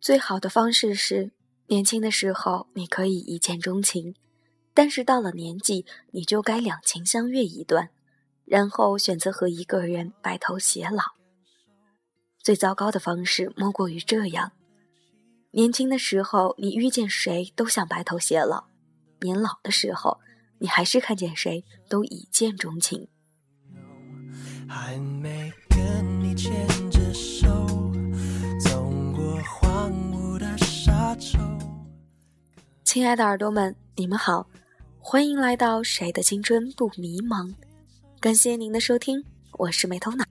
最好的方式是，年轻的时候你可以一见钟情，但是到了年纪，你就该两情相悦一段，然后选择和一个人白头偕老。最糟糕的方式莫过于这样：年轻的时候你遇见谁都想白头偕老，年老的时候你还是看见谁都一见钟情。还没跟你牵着手。亲爱的耳朵们，你们好，欢迎来到《谁的青春不迷茫》。感谢您的收听，我是没头脑。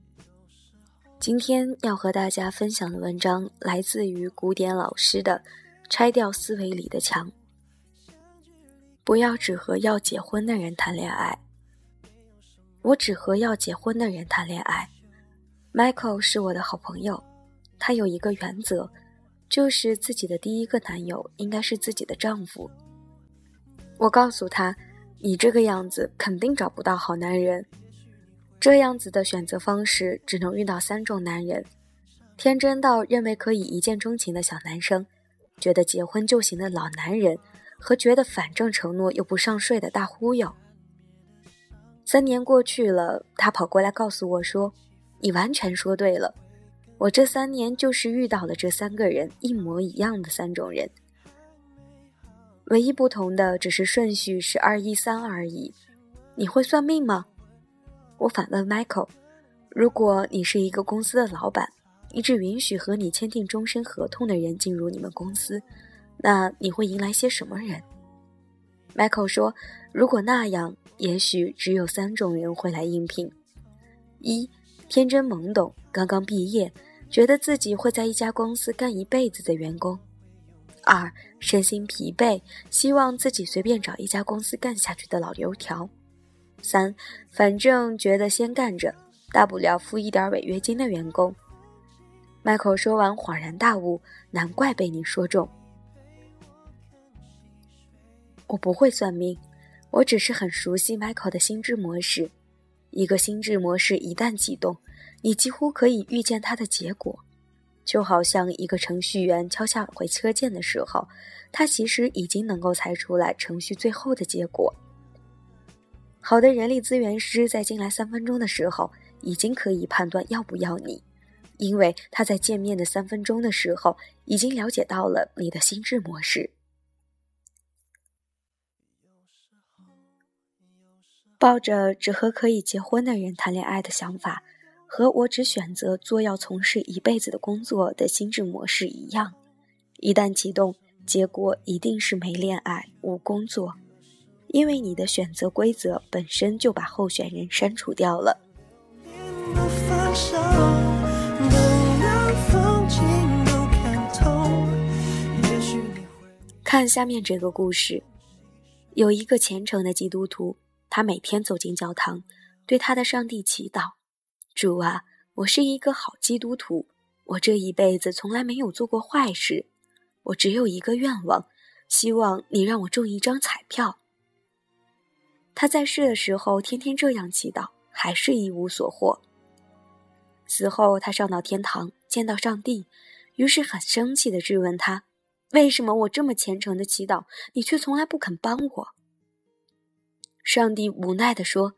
今天要和大家分享的文章来自于古典老师的《拆掉思维里的墙》。不要只和要结婚的人谈恋爱。我只和要结婚的人谈恋爱。Michael 是我的好朋友，她有一个原则。就是自己的第一个男友应该是自己的丈夫。我告诉他：“你这个样子肯定找不到好男人。这样子的选择方式只能遇到三种男人：天真到认为可以一见钟情的小男生，觉得结婚就行的老男人，和觉得反正承诺又不上税的大忽悠。”三年过去了，他跑过来告诉我说：“你完全说对了。”我这三年就是遇到了这三个人一模一样的三种人，唯一不同的只是顺序是二一三而已。你会算命吗？我反问 Michael：“ 如果你是一个公司的老板，你只允许和你签订终身合同的人进入你们公司，那你会迎来些什么人？”Michael 说：“如果那样，也许只有三种人会来应聘：一，天真懵懂，刚刚毕业。”觉得自己会在一家公司干一辈子的员工，二身心疲惫，希望自己随便找一家公司干下去的老油条，三反正觉得先干着，大不了付一点违约金的员工。Michael 说完恍然大悟，难怪被你说中。我不会算命，我只是很熟悉 Michael 的心智模式，一个心智模式一旦启动。你几乎可以预见它的结果，就好像一个程序员敲下回车键的时候，他其实已经能够猜出来程序最后的结果。好的人力资源师在进来三分钟的时候，已经可以判断要不要你，因为他在见面的三分钟的时候，已经了解到了你的心智模式。抱着只和可以结婚的人谈恋爱的想法。和我只选择做要从事一辈子的工作的心智模式一样，一旦启动，结果一定是没恋爱、无工作，因为你的选择规则本身就把候选人删除掉了。看下面这个故事，有一个虔诚的基督徒，他每天走进教堂，对他的上帝祈祷。主啊，我是一个好基督徒，我这一辈子从来没有做过坏事，我只有一个愿望，希望你让我中一张彩票。他在世的时候天天这样祈祷，还是一无所获。死后他上到天堂，见到上帝，于是很生气的质问他：为什么我这么虔诚的祈祷，你却从来不肯帮我？上帝无奈的说：“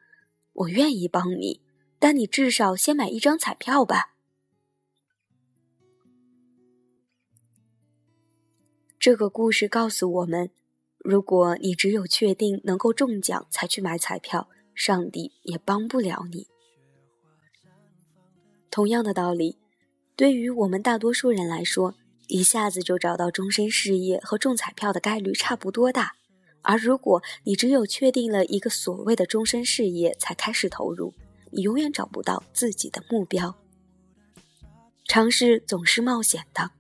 我愿意帮你。”但你至少先买一张彩票吧。这个故事告诉我们：如果你只有确定能够中奖才去买彩票，上帝也帮不了你。同样的道理，对于我们大多数人来说，一下子就找到终身事业和中彩票的概率差不多大。而如果你只有确定了一个所谓的终身事业才开始投入，你永远找不到自己的目标。尝试总是冒险的，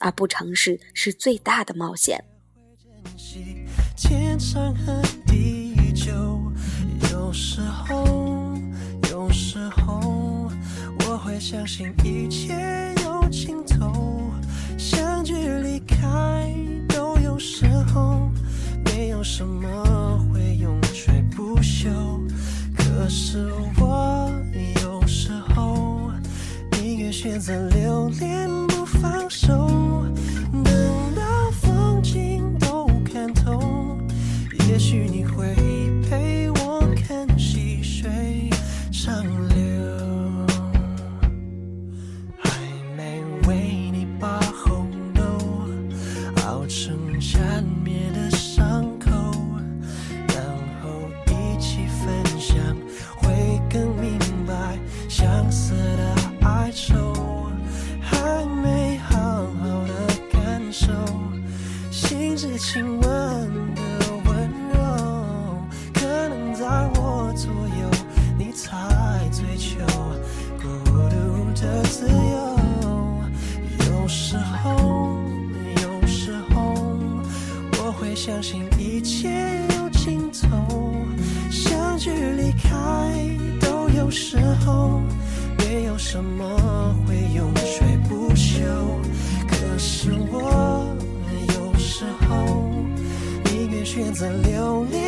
而不尝试是最大的冒险。有时候，有时候，我会相信一切天不放手。亲吻的温柔可能在我左右你才追求。孤独的自由有时候有时候我会相信一切有尽头相聚离开都有时候没有什么会在流连。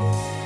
Bye.